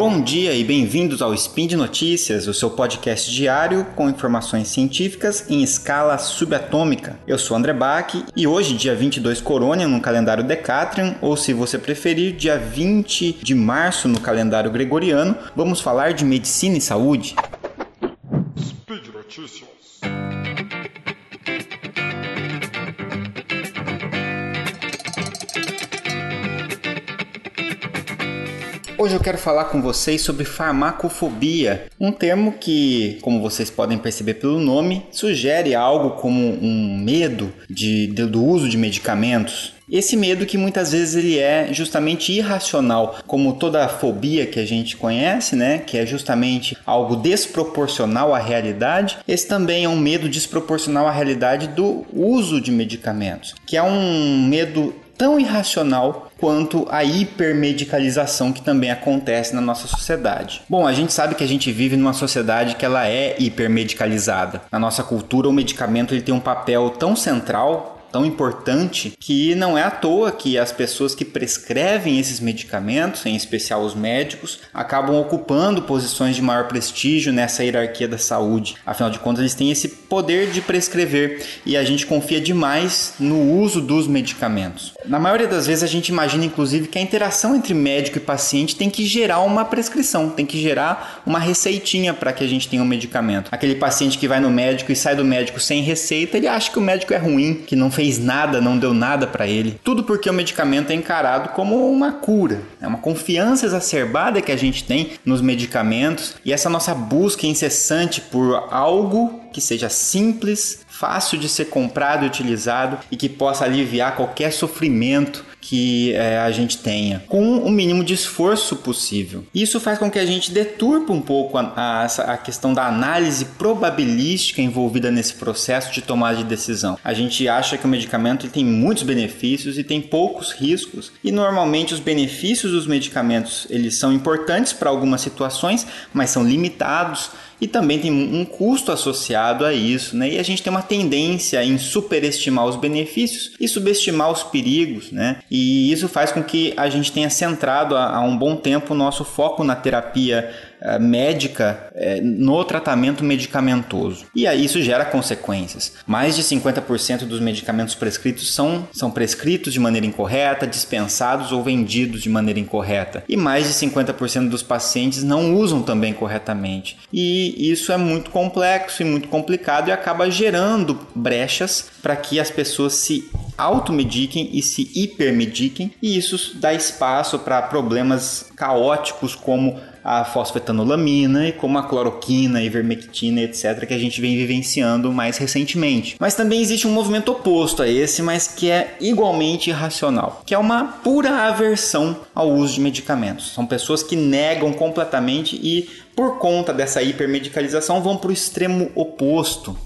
Bom dia e bem-vindos ao Spin de Notícias, o seu podcast diário com informações científicas em escala subatômica. Eu sou André Bach e hoje, dia 22 Corônia no calendário Decatrian, ou se você preferir, dia 20 de março no calendário gregoriano, vamos falar de medicina e saúde. Speed Notícias. Hoje eu quero falar com vocês sobre farmacofobia, um termo que, como vocês podem perceber pelo nome, sugere algo como um medo de, de, do uso de medicamentos. Esse medo que muitas vezes ele é justamente irracional, como toda fobia que a gente conhece, né, que é justamente algo desproporcional à realidade. Esse também é um medo desproporcional à realidade do uso de medicamentos, que é um medo tão irracional quanto a hipermedicalização que também acontece na nossa sociedade. Bom, a gente sabe que a gente vive numa sociedade que ela é hipermedicalizada. Na nossa cultura, o medicamento ele tem um papel tão central tão importante que não é à toa que as pessoas que prescrevem esses medicamentos, em especial os médicos, acabam ocupando posições de maior prestígio nessa hierarquia da saúde. Afinal de contas, eles têm esse poder de prescrever e a gente confia demais no uso dos medicamentos. Na maioria das vezes, a gente imagina, inclusive, que a interação entre médico e paciente tem que gerar uma prescrição, tem que gerar uma receitinha para que a gente tenha um medicamento. Aquele paciente que vai no médico e sai do médico sem receita, ele acha que o médico é ruim, que não fez nada, não deu nada para ele. Tudo porque o medicamento é encarado como uma cura. É uma confiança exacerbada que a gente tem nos medicamentos e essa nossa busca incessante por algo que seja simples, fácil de ser comprado e utilizado e que possa aliviar qualquer sofrimento que é, a gente tenha, com o mínimo de esforço possível. Isso faz com que a gente deturpe um pouco a, a, a questão da análise probabilística envolvida nesse processo de tomada de decisão. A gente acha que o medicamento tem muitos benefícios e tem poucos riscos, e normalmente os benefícios dos medicamentos eles são importantes para algumas situações, mas são limitados e também tem um custo associado a isso, né? E a gente tem uma tendência em superestimar os benefícios e subestimar os perigos, né? E isso faz com que a gente tenha centrado há um bom tempo o nosso foco na terapia eh, médica eh, no tratamento medicamentoso. E aí isso gera consequências. Mais de 50% dos medicamentos prescritos são, são prescritos de maneira incorreta, dispensados ou vendidos de maneira incorreta. E mais de 50% dos pacientes não usam também corretamente. E isso é muito complexo e muito complicado e acaba gerando brechas para que as pessoas se automediquem e se hipermediquem, e isso dá espaço para problemas caóticos como a fosfetanolamina e como a cloroquina, ivermectina, etc., que a gente vem vivenciando mais recentemente. Mas também existe um movimento oposto a esse, mas que é igualmente irracional, que é uma pura aversão ao uso de medicamentos. São pessoas que negam completamente e, por conta dessa hipermedicalização, vão para o extremo oposto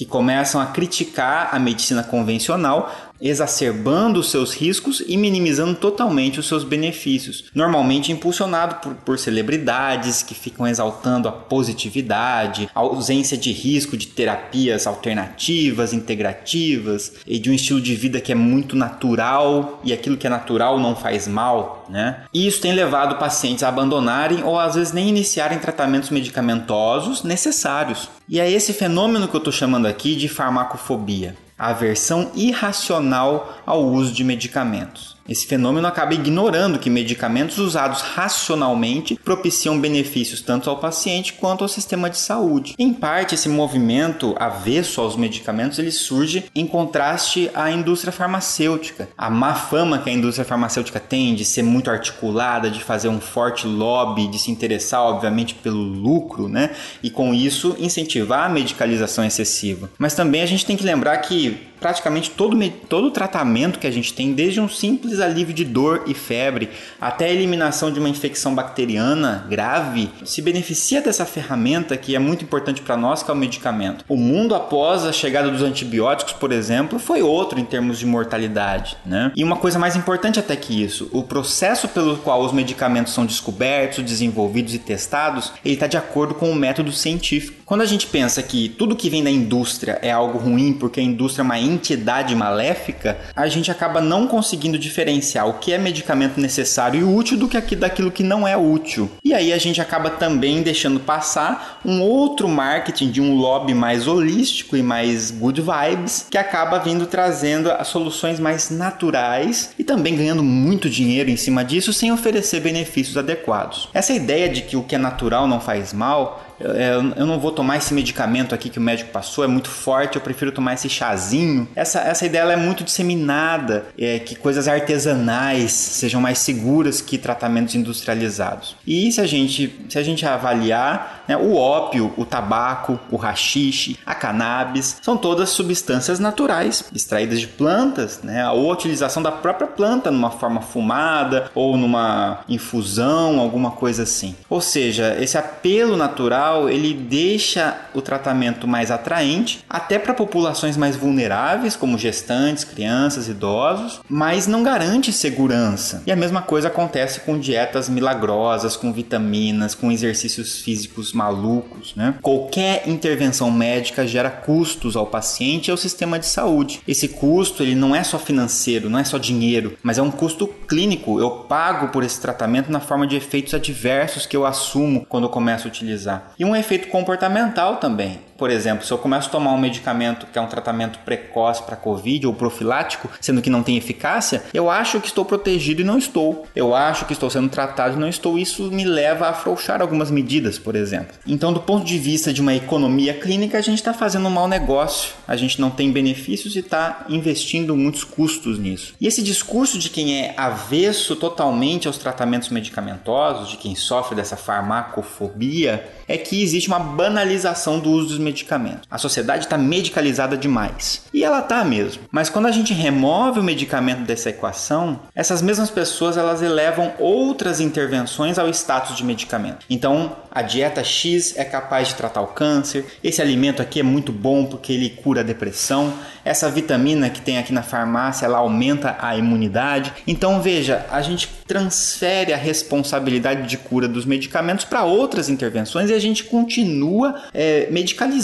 que começam a criticar a medicina convencional, exacerbando os seus riscos e minimizando totalmente os seus benefícios. Normalmente impulsionado por, por, celebridades que ficam exaltando a positividade, a ausência de risco de terapias alternativas, integrativas e de um estilo de vida que é muito natural e aquilo que é natural não faz mal, né? E isso tem levado pacientes a abandonarem ou às vezes nem iniciarem tratamentos medicamentosos necessários. E é esse fenômeno que eu estou chamando aqui de farmacofobia aversão irracional ao uso de medicamentos. Esse fenômeno acaba ignorando que medicamentos usados racionalmente propiciam benefícios tanto ao paciente quanto ao sistema de saúde. Em parte, esse movimento avesso aos medicamentos ele surge em contraste à indústria farmacêutica. A má fama que a indústria farmacêutica tem de ser muito articulada, de fazer um forte lobby, de se interessar, obviamente, pelo lucro, né? E com isso incentivar a medicalização excessiva. Mas também a gente tem que lembrar que praticamente todo, todo tratamento que a gente tem, desde um simples alívio de dor e febre até a eliminação de uma infecção bacteriana grave, se beneficia dessa ferramenta que é muito importante para nós, que é o medicamento. O mundo após a chegada dos antibióticos, por exemplo, foi outro em termos de mortalidade. Né? E uma coisa mais importante até que isso, o processo pelo qual os medicamentos são descobertos, desenvolvidos e testados, ele está de acordo com o método científico Quando a gente pensa que tudo que vem da indústria é algo ruim porque a indústria é uma entidade maléfica, a gente acaba não conseguindo diferenciar o que é medicamento necessário e útil do que daquilo que não é útil. E aí a gente acaba também deixando passar um outro marketing de um lobby mais holístico e mais good vibes que acaba vindo trazendo as soluções mais naturais e também ganhando muito dinheiro em cima disso sem oferecer benefícios adequados. Essa ideia de que o que é natural não faz mal é, eu não vou tomar esse medicamento aqui que o médico passou, é muito forte, eu prefiro tomar esse chazinho. Essa, essa ideia é muito disseminada, é, que coisas artesanais sejam mais seguras que tratamentos industrializados. E se a gente, se a gente avaliar, né, o ópio, o tabaco, o rachixe, a cannabis, são todas substâncias naturais, extraídas de plantas, né, ou a utilização da própria planta numa forma fumada ou numa infusão, alguma coisa assim. Ou seja, esse apelo natural ele deixa o tratamento mais atraente, até para populações mais vulneráveis, como gestantes, crianças, idosos, mas não garante segurança. E a mesma coisa acontece com dietas milagrosas, com vitaminas, com exercícios físicos malucos. Né? Qualquer intervenção médica gera custos ao paciente e ao sistema de saúde. Esse custo ele não é só financeiro, não é só dinheiro, mas é um custo clínico. Eu pago por esse tratamento na forma de efeitos adversos que eu assumo quando eu começo a utilizar e um efeito comportamental também. Por exemplo, se eu começo a tomar um medicamento que é um tratamento precoce para Covid ou profilático, sendo que não tem eficácia, eu acho que estou protegido e não estou. Eu acho que estou sendo tratado e não estou. Isso me leva a afrouxar algumas medidas, por exemplo. Então, do ponto de vista de uma economia clínica, a gente está fazendo um mau negócio. A gente não tem benefícios e está investindo muitos custos nisso. E esse discurso de quem é avesso totalmente aos tratamentos medicamentosos, de quem sofre dessa farmacofobia, é que existe uma banalização do uso dos medicamentos. A sociedade está medicalizada demais. E ela tá mesmo. Mas quando a gente remove o medicamento dessa equação, essas mesmas pessoas elas elevam outras intervenções ao status de medicamento. Então, a dieta X é capaz de tratar o câncer, esse alimento aqui é muito bom porque ele cura a depressão, essa vitamina que tem aqui na farmácia, ela aumenta a imunidade. Então, veja, a gente transfere a responsabilidade de cura dos medicamentos para outras intervenções e a gente continua é, medicalizando.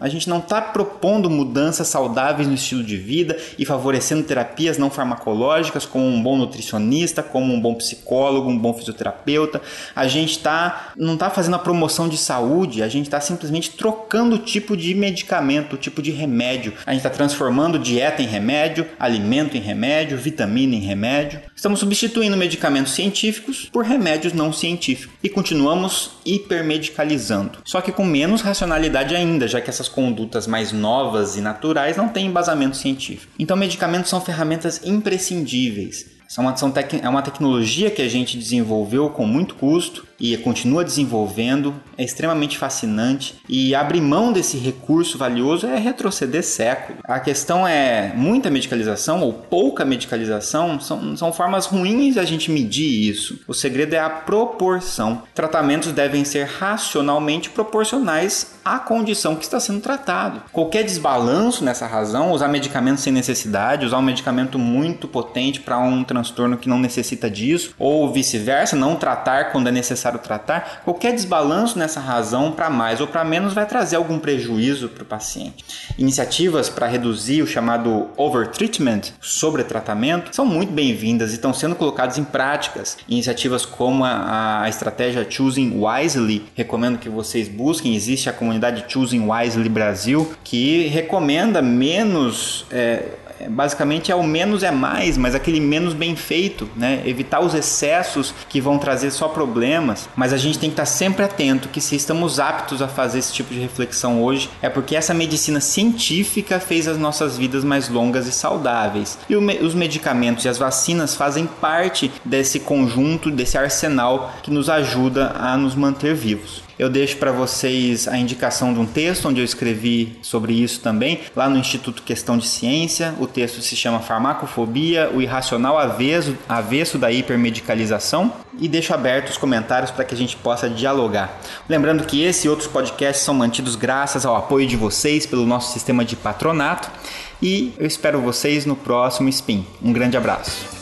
A gente não está propondo mudanças saudáveis no estilo de vida e favorecendo terapias não farmacológicas, como um bom nutricionista, como um bom psicólogo, um bom fisioterapeuta. A gente tá, não está fazendo a promoção de saúde, a gente está simplesmente trocando o tipo de medicamento, o tipo de remédio. A gente está transformando dieta em remédio, alimento em remédio, vitamina em remédio. Estamos substituindo medicamentos científicos por remédios não científicos e continuamos hipermedicalizando. Só que com menos racionalidade ainda, já que essas condutas mais novas e naturais não têm embasamento científico. Então, medicamentos são ferramentas imprescindíveis. São uma, são é uma tecnologia que a gente desenvolveu com muito custo e continua desenvolvendo, é extremamente fascinante e abrir mão desse recurso valioso é retroceder século. A questão é muita medicalização ou pouca medicalização são, são formas ruins de a gente medir isso. O segredo é a proporção. Tratamentos devem ser racionalmente proporcionais à condição que está sendo tratado. Qualquer desbalanço nessa razão, usar medicamentos sem necessidade, usar um medicamento muito potente para um transtorno que não necessita disso, ou vice-versa, não tratar quando é necessário necessário tratar, qualquer desbalanço nessa razão para mais ou para menos vai trazer algum prejuízo para o paciente. Iniciativas para reduzir o chamado overtreatment, sobretratamento, são muito bem-vindas e estão sendo colocadas em práticas. Iniciativas como a, a estratégia Choosing Wisely, recomendo que vocês busquem, existe a comunidade Choosing Wisely Brasil, que recomenda menos é, basicamente é o menos é mais, mas aquele menos bem feito, né? Evitar os excessos que vão trazer só problemas, mas a gente tem que estar sempre atento que se estamos aptos a fazer esse tipo de reflexão hoje, é porque essa medicina científica fez as nossas vidas mais longas e saudáveis. E os medicamentos e as vacinas fazem parte desse conjunto, desse arsenal que nos ajuda a nos manter vivos. Eu deixo para vocês a indicação de um texto onde eu escrevi sobre isso também, lá no Instituto Questão de Ciência. O texto se chama Farmacofobia, o irracional avesso, avesso da hipermedicalização. E deixo abertos os comentários para que a gente possa dialogar. Lembrando que esse e outros podcasts são mantidos graças ao apoio de vocês pelo nosso sistema de patronato. E eu espero vocês no próximo Spin. Um grande abraço.